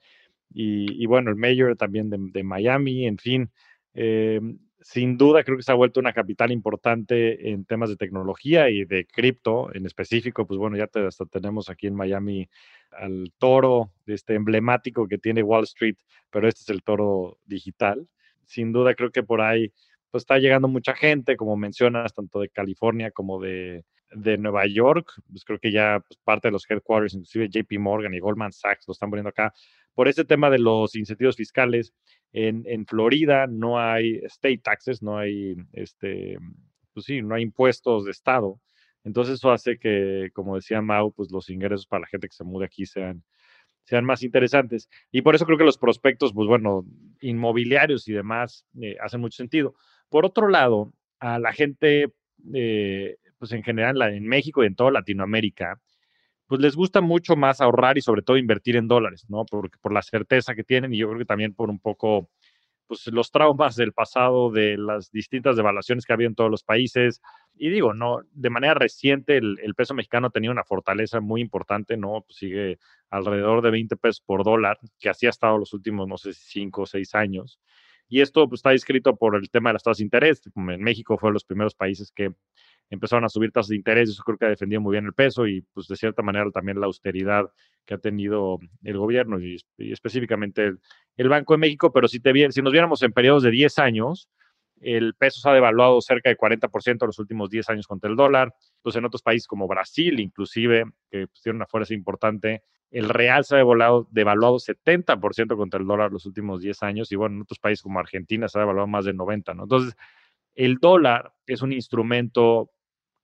Y, y bueno, el mayor también de, Miami, en fin. Eh, sin duda creo que se ha vuelto una capital importante en temas de tecnología y de cripto en específico. Pues bueno, ya te, hasta tenemos aquí en Miami al toro este emblemático que tiene Wall Street, pero este es el toro digital. Sin duda creo que por ahí pues está llegando mucha gente, como mencionas, tanto de California como de, de Nueva York. Pues creo que ya pues, parte de los headquarters, inclusive JP Morgan y Goldman Sachs, lo están poniendo acá. Por este tema de los incentivos fiscales, en, en Florida no hay state taxes, no hay, este, pues sí, no hay impuestos de Estado. Entonces eso hace que, como decía Mau, pues los ingresos para la gente que se mude aquí sean, sean más interesantes. Y por eso creo que los prospectos, pues bueno, inmobiliarios y demás eh, hacen mucho sentido. Por otro lado, a la gente, eh, pues en general en México y en toda Latinoamérica, pues les gusta mucho más ahorrar y sobre todo invertir en dólares, ¿no? Porque por la certeza que tienen y yo creo que también por un poco, pues los traumas del pasado, de las distintas devaluaciones que había en todos los países. Y digo, no, de manera reciente el, el peso mexicano ha tenido una fortaleza muy importante, ¿no? Pues sigue alrededor de 20 pesos por dólar, que así ha estado los últimos, no sé, 5 o 6 años. Y esto pues, está escrito por el tema de las tasas de interés. En México fue los primeros países que empezaron a subir tasas de interés. Eso creo que ha defendido muy bien el peso y, pues, de cierta manera también la austeridad que ha tenido el gobierno y, específicamente el, Banco de México. Pero si, te, si nos viéramos en periodos de 10 años, el peso se ha devaluado cerca de 40% en los últimos 10 años contra el dólar. Pues en otros países como Brasil, inclusive, que pues, tiene una fuerza importante, el real se ha devaluado, devaluado 70% contra el dólar los últimos 10 años y bueno, en otros países como Argentina se ha devaluado más de 90, ¿no? Entonces, el dólar es un instrumento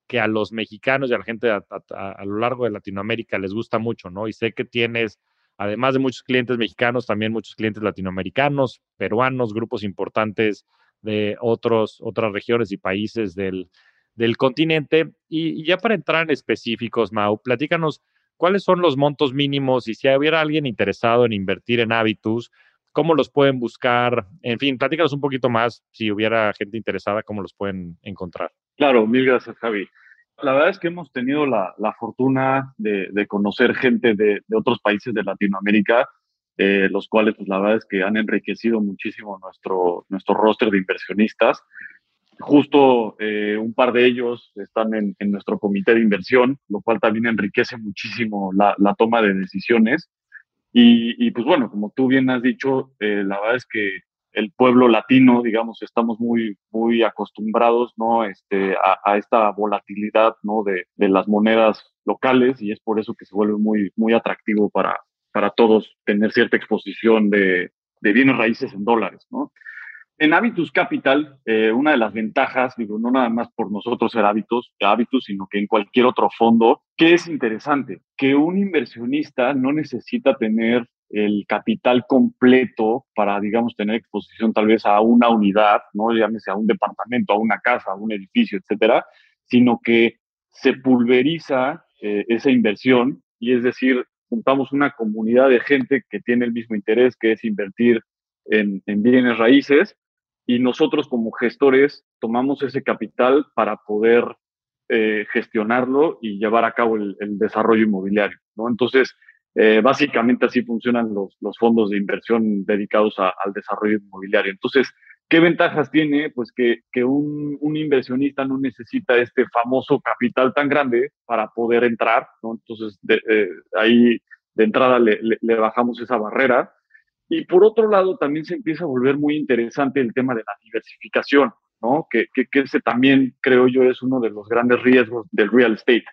que a los mexicanos y a la gente a, lo largo de Latinoamérica les gusta mucho, ¿no? Y sé que tienes, además de muchos clientes mexicanos, también muchos clientes latinoamericanos, peruanos, grupos importantes de otros, otras regiones y países del, del continente. Y, y ya para entrar en específicos, Mau, platícanos cuáles son los montos mínimos y si hubiera alguien interesado en invertir en Habitus, cómo los pueden buscar, en fin, platícanos un poquito más si hubiera gente interesada, cómo los pueden encontrar. Claro, mil gracias, Javi. La verdad es que hemos tenido la, la fortuna de, de, conocer gente de, de, otros países de Latinoamérica, eh, los cuales, pues la verdad es que han enriquecido muchísimo nuestro, nuestro roster de inversionistas justo eh, un par de ellos están en, en, nuestro comité de inversión, lo cual también enriquece muchísimo la, la toma de decisiones. Y, y, pues bueno, como tú bien has dicho, eh, la verdad es que el pueblo latino, digamos, estamos muy, muy acostumbrados, ¿no? Este, a, a esta volatilidad, ¿no? De, de, las monedas locales y es por eso que se vuelve muy, muy atractivo para, para todos tener cierta exposición de, de bienes raíces en dólares, ¿no? En Habitus Capital, eh, una de las ventajas, digo, no nada más por nosotros ser hábitos, hábitos, sino que en cualquier otro fondo, que es interesante, que un inversionista no necesita tener el capital completo para, digamos, tener exposición tal vez a una unidad, no llámese a un departamento, a una casa, a un edificio, etcétera, sino que se pulveriza eh, esa inversión y es decir, juntamos una comunidad de gente que tiene el mismo interés, que es invertir en bienes raíces y nosotros como gestores tomamos ese capital para poder eh, gestionarlo y llevar a cabo el, desarrollo inmobiliario. ¿no? Entonces, eh, básicamente así funcionan los, fondos de inversión dedicados al desarrollo inmobiliario. Entonces, ¿qué ventajas tiene? Pues que, un, inversionista no necesita este famoso capital tan grande para poder entrar. ¿no? Entonces, eh, ahí de entrada le bajamos esa barrera. Y por otro lado, también se empieza a volver muy interesante el tema de la diversificación, ¿no? Que, que, ese también creo yo es uno de los grandes riesgos del real estate,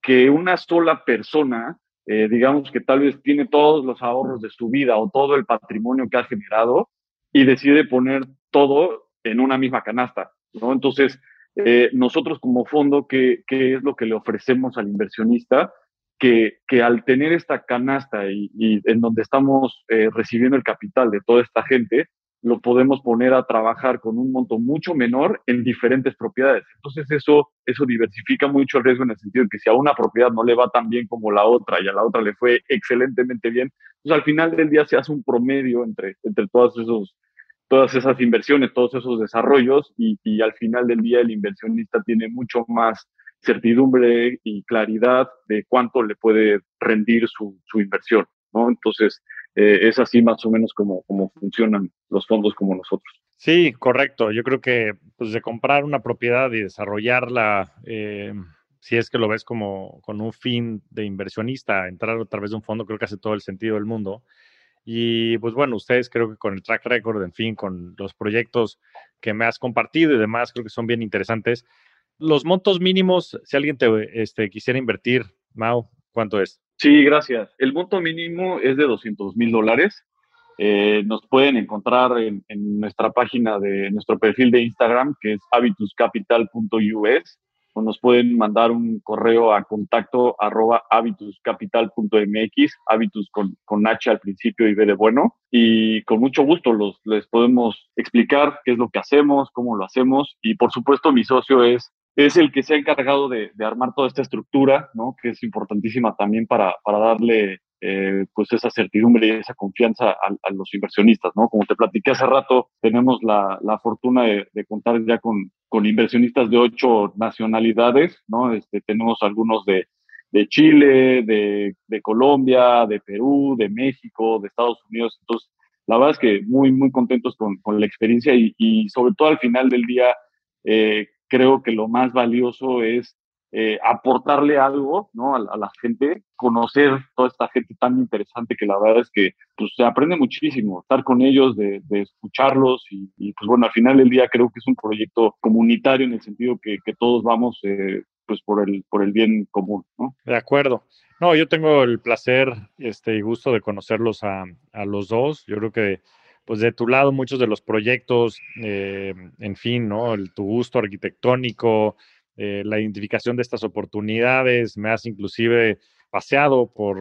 que una sola persona, eh, digamos que tal vez tiene todos los ahorros de su vida o todo el patrimonio que ha generado y decide poner todo en una misma canasta, ¿no? Entonces, eh, nosotros como fondo, ¿qué, ¿qué es lo que le ofrecemos al inversionista? Que, al tener esta canasta y, en donde estamos eh, recibiendo el capital de toda esta gente, lo podemos poner a trabajar con un monto mucho menor en diferentes propiedades. Entonces eso, eso diversifica mucho el riesgo en el sentido de que si a una propiedad no le va tan bien como la otra y a la otra le fue excelentemente bien, pues al final del día se hace un promedio entre, entre todos esos, todas esas inversiones, todos esos desarrollos y, y al final del día el inversionista tiene mucho más certidumbre y claridad de cuánto le puede rendir su, inversión, ¿no? Entonces, eh, es así más o menos como, como funcionan los fondos como nosotros. Sí, correcto. Yo creo que pues, de comprar una propiedad y desarrollarla, eh, si es que lo ves como con un fin de inversionista, entrar a través de un fondo, creo que hace todo el sentido del mundo. Y pues bueno, ustedes creo que con el track record, en fin, con los proyectos que me has compartido y demás, creo que son bien interesantes los montos mínimos, si alguien te este, quisiera invertir, Mau, ¿cuánto es? Sí, gracias. El monto mínimo es de 200 mil dólares. Eh, nos pueden encontrar en, nuestra página de nuestro perfil de Instagram, que es habituscapital.us, o nos pueden mandar un correo a contacto arroba habituscapital.mx, habitus con, H al principio y B de bueno, y con mucho gusto los, les podemos explicar qué es lo que hacemos, cómo lo hacemos, y por supuesto mi socio es es el que se ha encargado de, armar toda esta estructura, ¿no? que es importantísima también para, para darle eh, pues esa certidumbre y esa confianza a, los inversionistas. ¿no? Como te platiqué hace rato, tenemos la, la fortuna de, contar ya con, con, inversionistas de ocho nacionalidades. ¿no? Este, tenemos algunos de, de Chile, de, de, Colombia, de Perú, de México, de Estados Unidos. Entonces, la verdad es que muy, muy contentos con, con la experiencia y, sobre todo al final del día, eh, creo que lo más valioso es eh, aportarle algo ¿no? a, la gente, conocer toda esta gente tan interesante que la verdad es que pues, se aprende muchísimo, estar con ellos, de, escucharlos y, pues bueno, al final del día creo que es un proyecto comunitario en el sentido que, que todos vamos eh, pues por el, por el bien común. ¿no? De acuerdo. No, yo tengo el placer este, y gusto de conocerlos a, a los dos. Yo creo que pues de tu lado muchos de los proyectos, eh, en fin, ¿no? El, tu gusto arquitectónico, eh, la identificación de estas oportunidades, me has inclusive paseado por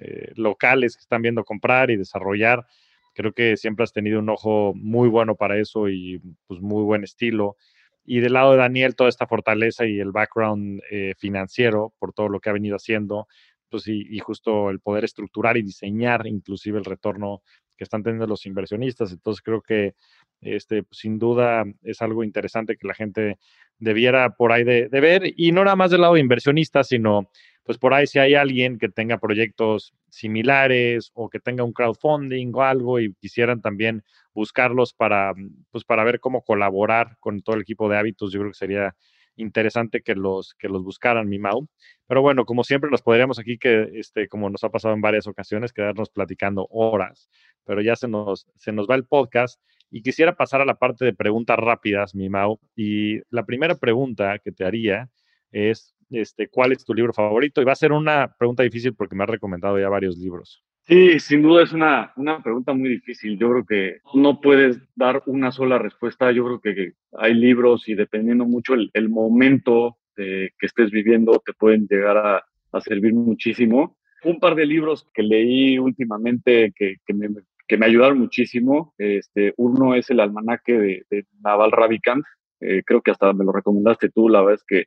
eh, locales que están viendo comprar y desarrollar. Creo que siempre has tenido un ojo muy bueno para eso y pues muy buen estilo. Y del lado de Daniel, toda esta fortaleza y el background financiero por todo lo que ha venido haciendo, pues y, y, justo el poder estructurar y diseñar inclusive el retorno que están teniendo los inversionistas. Entonces creo que este, pues, sin duda es algo interesante que la gente debiera por ahí de, ver y no nada más del lado de inversionistas, sino pues por ahí si hay alguien que tenga proyectos similares o que tenga un crowdfunding o algo y quisieran también buscarlos para, pues para ver cómo colaborar con todo el equipo de hábitos, yo creo que sería interesante que los, que los buscaran, mi Mau. Pero bueno, como siempre, nos podríamos aquí, que este, como nos ha pasado en varias ocasiones, quedarnos platicando horas, pero ya se nos, se nos va el podcast y quisiera pasar a la parte de preguntas rápidas, mi Mau. Y la primera pregunta que te haría es, este, ¿cuál es tu libro favorito? Y va a ser una pregunta difícil porque me has recomendado ya varios libros. Sí, sin duda es una, una pregunta muy difícil. Yo creo que no puedes dar una sola respuesta. Yo creo que hay libros y dependiendo mucho el, el momento que estés viviendo, te pueden llegar a, a, servir muchísimo. Un par de libros que leí últimamente que, que, me, que me, ayudaron muchísimo. Este, uno es el almanaque de, de Naval Ravikant. Eh, creo que hasta me lo recomendaste tú. La verdad es que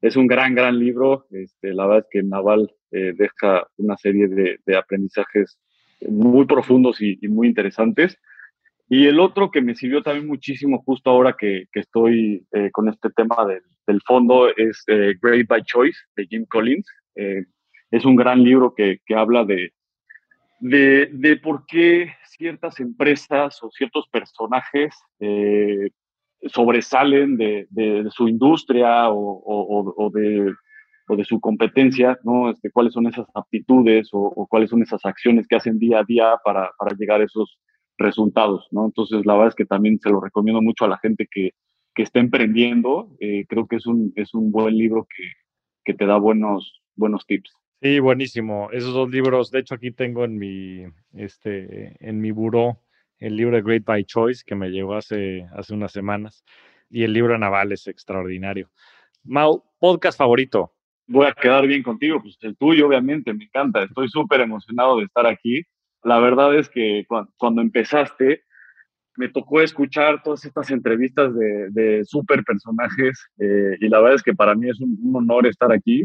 es un gran, gran libro. Este, la verdad es que Naval eh, deja una serie de, aprendizajes muy profundos y, muy interesantes. Y el otro que me sirvió también muchísimo justo ahora que, estoy eh, con este tema del, fondo es eh, Great by Choice de Jim Collins. Es un gran libro que, que habla de, de, de, por qué ciertas empresas o ciertos personajes sobresalen de, de, su industria o, o, o, de, o, de, su competencia, ¿no? Este, cuáles son esas aptitudes o, cuáles son esas acciones que hacen día a día para, para llegar a esos resultados, ¿no? Entonces, la verdad es que también se lo recomiendo mucho a la gente que, que está emprendiendo. Eh, creo que es un, es un buen libro que, que te da buenos, buenos tips. Sí, buenísimo. Esos dos libros, de hecho aquí tengo en mi, este, en mi buró el libro Great by Choice que me llegó hace, hace unas semanas y el libro Naval es extraordinario. Mau, podcast favorito. Voy a quedar bien contigo, pues el tuyo obviamente, me encanta, estoy súper emocionado de estar aquí. La verdad es que cuando, empezaste, me tocó escuchar todas estas entrevistas de, de súper personajes eh, y la verdad es que para mí es un, un honor estar aquí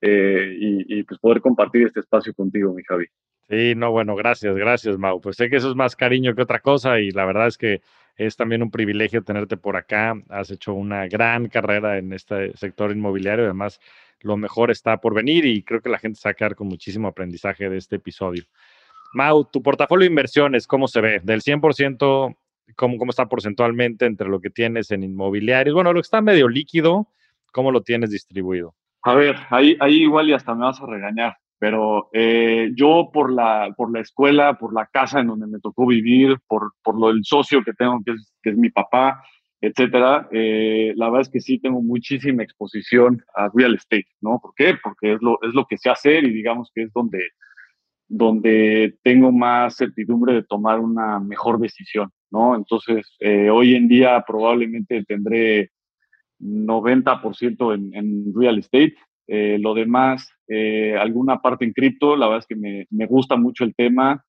eh, y, y, pues poder compartir este espacio contigo, mi Javi. Sí, no, bueno, gracias, gracias, Mau. Pues sé que eso es más cariño que otra cosa y la verdad es que es también un privilegio tenerte por acá. Has hecho una gran carrera en este sector inmobiliario, además lo mejor está por venir y creo que la gente se va a quedar con muchísimo aprendizaje de este episodio. Mau, tu portafolio de inversiones, ¿cómo se ve? Del 100%, ¿cómo, cómo está porcentualmente entre lo que tienes en inmobiliarios? Bueno, lo que está medio líquido, ¿cómo lo tienes distribuido? A ver, ahí, ahí igual y hasta me vas a regañar, pero eh, yo por la, por la escuela, por la casa en donde me tocó vivir, por, por lo del socio que tengo, que es, que es mi papá, etcétera, eh, la verdad es que sí tengo muchísima exposición a real estate, ¿no? ¿Por qué? Porque es lo, es lo que sé hacer y digamos que es donde, donde tengo más certidumbre de tomar una mejor decisión, ¿no? Entonces, eh, hoy en día probablemente tendré 90% en, en, real estate. Eh, lo demás, alguna parte en cripto, la verdad es que me, me gusta mucho el tema,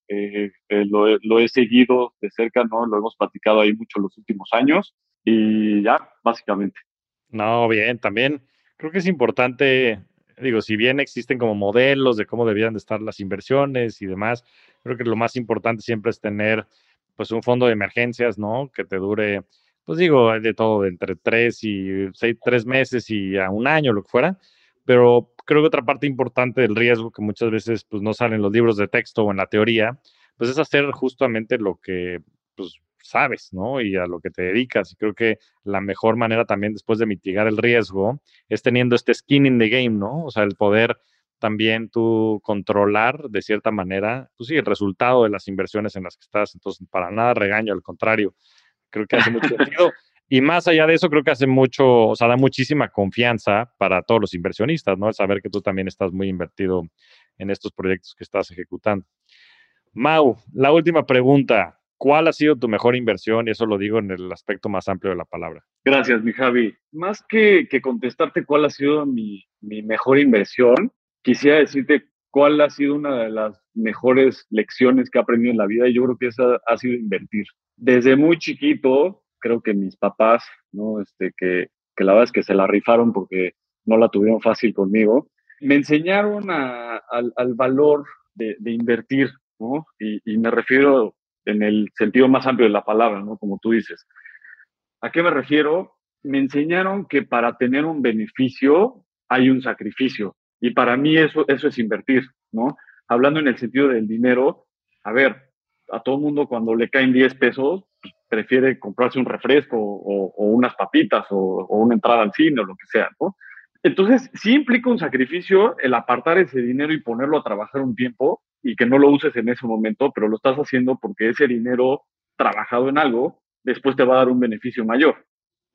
lo, lo, he seguido de cerca, ¿no? Lo hemos platicado ahí mucho los últimos años y ya, básicamente. No, bien, también creo que es importante, digo, si bien existen como modelos de cómo debían de estar las inversiones y demás, creo que lo más importante siempre es tener pues un fondo de emergencias, ¿no? Que te dure pues digo, de todo, de entre tres y seis, tres meses y a un año, lo que fuera. Pero creo que otra parte importante del riesgo que muchas veces pues, no sale en los libros de texto o en la teoría, pues es hacer justamente lo que pues, sabes, ¿no? Y a lo que te dedicas. Y creo que la mejor manera también después de mitigar el riesgo es teniendo este skin in the game, ¿no? O sea, el poder también tú controlar de cierta manera, pues sí, el resultado de las inversiones en las que estás. Entonces, para nada regaño, al contrario, Creo que hace mucho sentido. Y más allá de eso, creo que hace mucho, o sea, da muchísima confianza para todos los inversionistas, ¿no? El saber que tú también estás muy invertido en estos proyectos que estás ejecutando. Mau, la última pregunta. ¿Cuál ha sido tu mejor inversión? Y eso lo digo en el aspecto más amplio de la palabra. Gracias, mi Javi. Más que, que contestarte cuál ha sido mi, mi mejor inversión, quisiera decirte cuál ha sido una de las mejores lecciones que he aprendido en la vida y yo creo que esa ha sido invertir. Desde muy chiquito, creo que mis papás, ¿no? Este, que, que la verdad es que se la rifaron porque no la tuvieron fácil conmigo, me enseñaron a, al, al, valor de, de invertir, ¿no? Y, y, me refiero en el sentido más amplio de la palabra, ¿no? Como tú dices. ¿A qué me refiero? Me enseñaron que para tener un beneficio hay un sacrificio. Y para mí eso, eso es invertir, ¿no? Hablando en el sentido del dinero, a ver, a todo mundo cuando le caen 10 pesos, pues, prefiere comprarse un refresco o, unas papitas o, o, una entrada al cine o lo que sea, ¿no? Entonces, sí implica un sacrificio el apartar ese dinero y ponerlo a trabajar un tiempo y que no lo uses en ese momento, pero lo estás haciendo porque ese dinero trabajado en algo después te va a dar un beneficio mayor,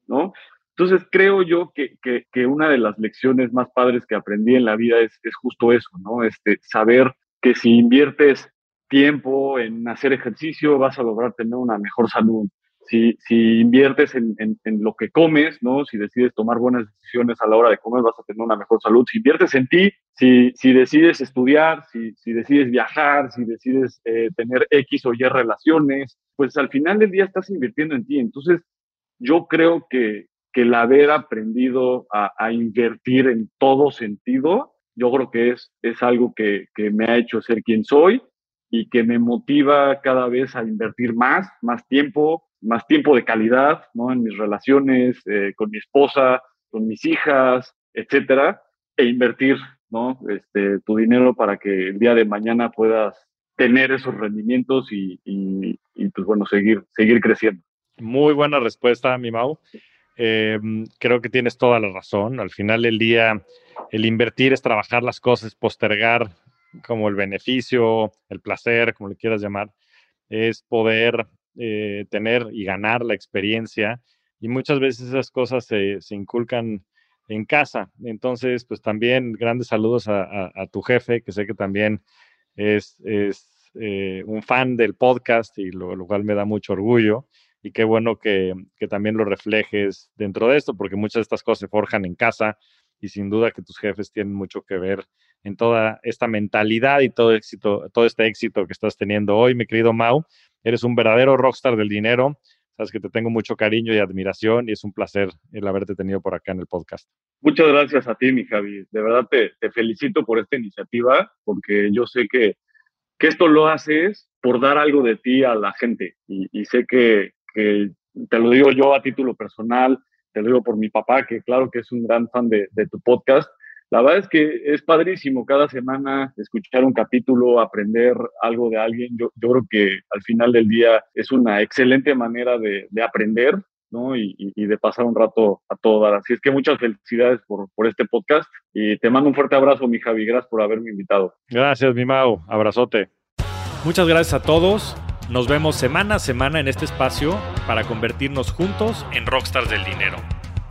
¿no? Entonces creo yo que, que, que, una de las lecciones más padres que aprendí en la vida es, es justo eso, ¿no? Este, saber que si inviertes tiempo en hacer ejercicio vas a lograr tener una mejor salud. Si, si inviertes en, en, lo que comes, ¿no? Si decides tomar buenas decisiones a la hora de comer, vas a tener una mejor salud. Si inviertes en ti, si, si decides estudiar, si, si decides viajar, si decides eh, tener X o Y relaciones, pues al final del día estás invirtiendo en ti. Entonces, yo creo que, que el haber aprendido a, a, invertir en todo sentido, yo creo que es, es algo que, que, me ha hecho ser quien soy y que me motiva cada vez a invertir más, más tiempo, más tiempo de calidad, ¿no? En mis relaciones, eh, con mi esposa, con mis hijas, etcétera, e invertir, ¿no? Este, tu dinero para que el día de mañana puedas tener esos rendimientos y, y, y pues bueno, seguir, seguir creciendo. Muy buena respuesta, mi Mau. Eh, creo que tienes toda la razón. Al final del día, el invertir es trabajar las cosas, postergar como el beneficio, el placer, como le quieras llamar, es poder eh, tener y ganar la experiencia. Y muchas veces esas cosas se, se inculcan en casa. Entonces, pues también grandes saludos a, tu jefe, que sé que también es, es eh, un fan del podcast y lo, lo, cual me da mucho orgullo. Y qué bueno que, que, también lo reflejes dentro de esto, porque muchas de estas cosas se forjan en casa y sin duda que tus jefes tienen mucho que ver en toda esta mentalidad y todo éxito, todo este éxito que estás teniendo hoy, mi querido Mau. Eres un verdadero rockstar del dinero. Sabes que te tengo mucho cariño y admiración y es un placer el haberte tenido por acá en el podcast. Muchas gracias a ti, mi Javi. De verdad te, felicito por esta iniciativa porque yo sé que, que, esto lo haces por dar algo de ti a la gente y, sé que, te lo digo yo a título personal, te lo digo por mi papá, que claro que es un gran fan de tu podcast la verdad es que es padrísimo cada semana escuchar un capítulo, aprender algo de alguien. Yo, yo creo que al final del día es una excelente manera de, de aprender ¿no? Y, y, de pasar un rato a todo dar. Así es que muchas felicidades por, por, este podcast y te mando un fuerte abrazo, mi Javi. Gracias por haberme invitado. Gracias, mi Mau. Abrazote. Muchas gracias a todos. Nos vemos semana a semana en este espacio para convertirnos juntos en rockstars del dinero.